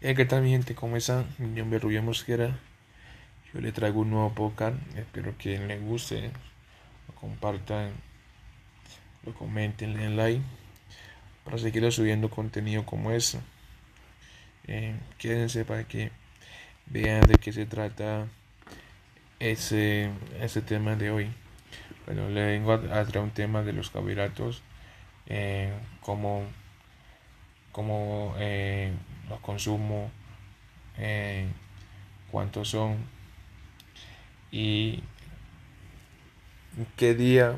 Eh, ¿Qué tal mi gente? ¿Cómo están? Mi nombre es Rubio Mosquera. Yo le traigo un nuevo podcast. Espero que les guste, lo compartan, lo comenten, le den like para seguir subiendo contenido como este. Eh, quédense para que vean de qué se trata ese, ese tema de hoy. Bueno, le vengo a, traer un tema de los carbohidratos, eh, como, como eh, los consumo, eh, cuántos son y qué día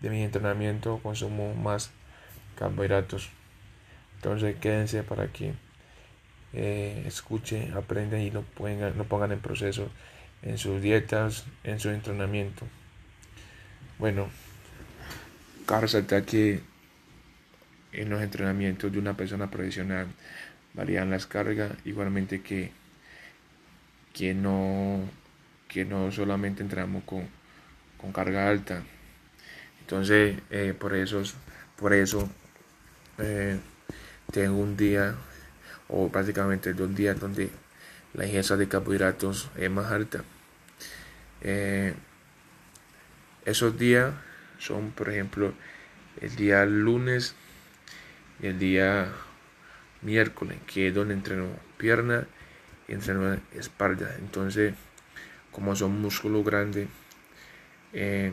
de mi entrenamiento consumo más carbohidratos. Entonces quédense para que eh, escuchen, aprendan y lo, pongan, lo pongan en proceso en sus dietas, en su entrenamiento. Bueno, cabe resaltar que en los entrenamientos de una persona profesional varían las cargas, igualmente que, que, no, que no solamente entramos con, carga alta. Entonces, eh, por eso, por eso eh, tengo un día, o prácticamente dos días, donde la ingesta de carbohidratos es más alta. Eh, esos días son, por ejemplo, el día lunes y el día miércoles, que es donde entreno pierna y entreno espalda. Entonces, como son músculos grandes, eh,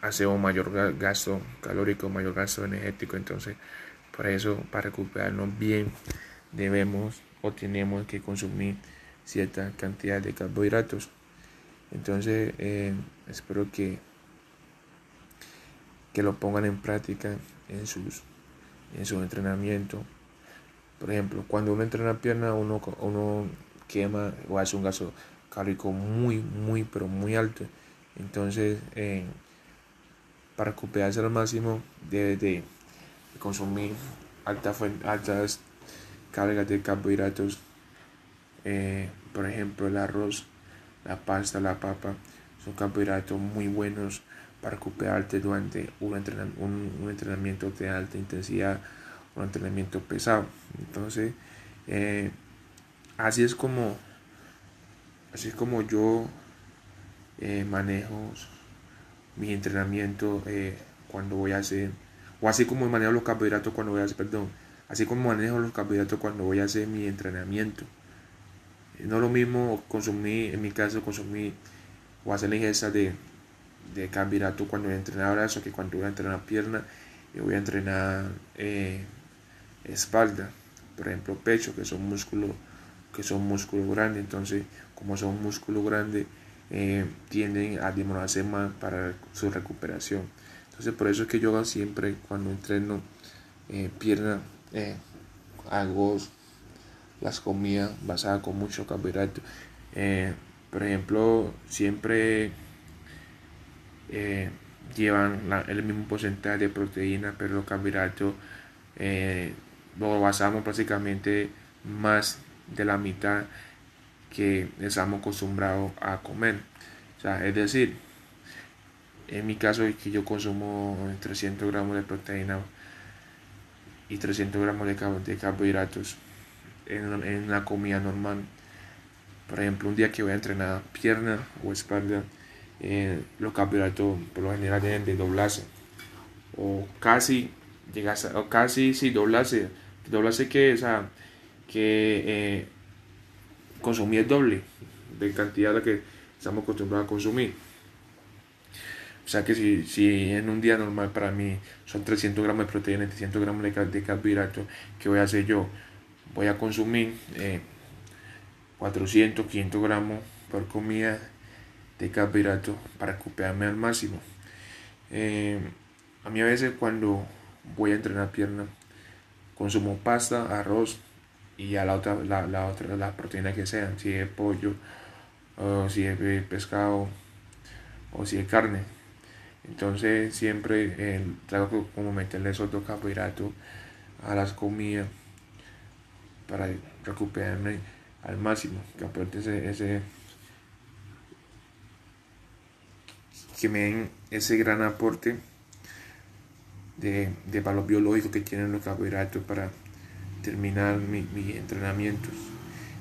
hacemos mayor gasto calórico, mayor gasto energético. Entonces, por eso, para recuperarnos bien, debemos o tenemos que consumir cierta cantidad de carbohidratos. Entonces, eh, espero que, que lo pongan en práctica en sus en su entrenamiento por ejemplo, cuando uno entrena pierna, uno, uno quema o hace un gasto calórico muy, muy, pero muy alto. Entonces, eh, para recuperarse al máximo, debe de consumir altas cargas de carbohidratos. Eh, por ejemplo, el arroz, la pasta, la papa, son carbohidratos muy buenos para recuperarte durante un entrenamiento de alta intensidad un entrenamiento pesado. Entonces, eh, así es como, así es como yo eh, manejo mi entrenamiento eh, cuando voy a hacer, o así como manejo los carbohidratos cuando voy a hacer, perdón, así como manejo los carbohidratos cuando voy a hacer mi entrenamiento. No lo mismo consumir, en mi caso, consumir o hacer la ingesta de, de carbohidratos cuando voy a entrenar brazo que cuando voy a entrenar pierna y voy a entrenar espalda, por ejemplo pecho, que son músculos que son músculos grandes, entonces como son músculos grandes eh, tienden a demorarse más para su recuperación. Entonces por eso es que yo siempre cuando entreno eh, pierna eh, hago las comidas basadas con mucho carbohidrato. por ejemplo, siempre llevan el mismo porcentaje de proteína, pero los carbohidratos lo basamos prácticamente más de la mitad que estamos acostumbrados a comer. O sea, es decir, en mi caso es que yo consumo 300 gramos de proteína y 300 gramos de, carbohidratos en, en la comida normal. Por ejemplo, un día que voy a entrenar pierna o espalda, eh, los carbohidratos por lo general deben de doblarse o casi llegarse o casi si doblarse doble que, o que eh, consumir el doble de cantidad de que estamos acostumbrados a consumir. O sea que si, si en un día normal para mí son 300 gramos de proteína y 300 gramos de, de carbohidratos, ¿qué voy a hacer yo? Voy a consumir 400, eh, 500 gramos por comida de carbohidratos para recuperarme al máximo. Eh, a mí a veces cuando voy a entrenar pierna consumo pasta, arroz y a la otra, la, la otra, la proteína que sean, si es pollo, o si es pescado, o si es carne. Entonces siempre eh, trato como meterle esos dos carbohidratos a las comidas para recuperarme al máximo, que aporte ese, ese que me den ese gran aporte de, de valor biológico que tienen los carbohidratos para terminar mis entrenamientos.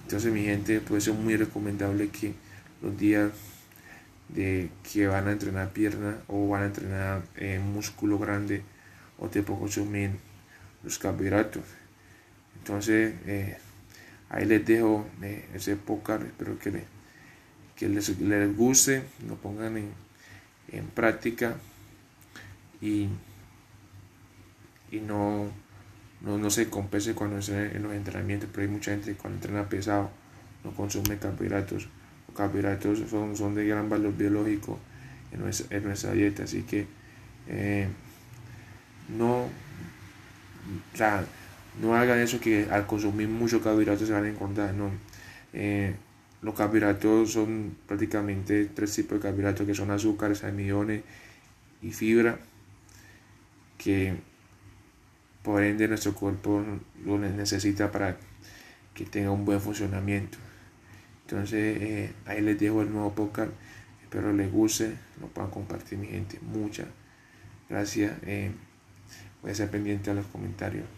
Entonces mi gente, puede ser muy recomendable que los días de que van a entrenar pierna o van a entrenar eh, músculo grande o te consumir los carbohidratos. Entonces eh, ahí les dejo eh, ese podcast, espero que, que les, les, guste, lo pongan en, en práctica y, y no, no, no, se compense cuando estén en los entrenamientos, pero hay mucha gente que cuando entrena pesado no consume carbohidratos. Los carbohidratos son, son de gran valor biológico en nuestra, dieta, así que eh, no, sea, no hagan eso que al consumir mucho carbohidratos se van a engordar, no. Eh, los carbohidratos son prácticamente tres tipos de carbohidratos que son azúcares, almidones y fibra que por ende nuestro cuerpo lo necesita para que tenga un buen funcionamiento. Entonces eh, ahí les dejo el nuevo podcast. Espero les guste, lo puedan compartir mi gente. Muchas gracias. Eh, voy a ser pendiente a los comentarios.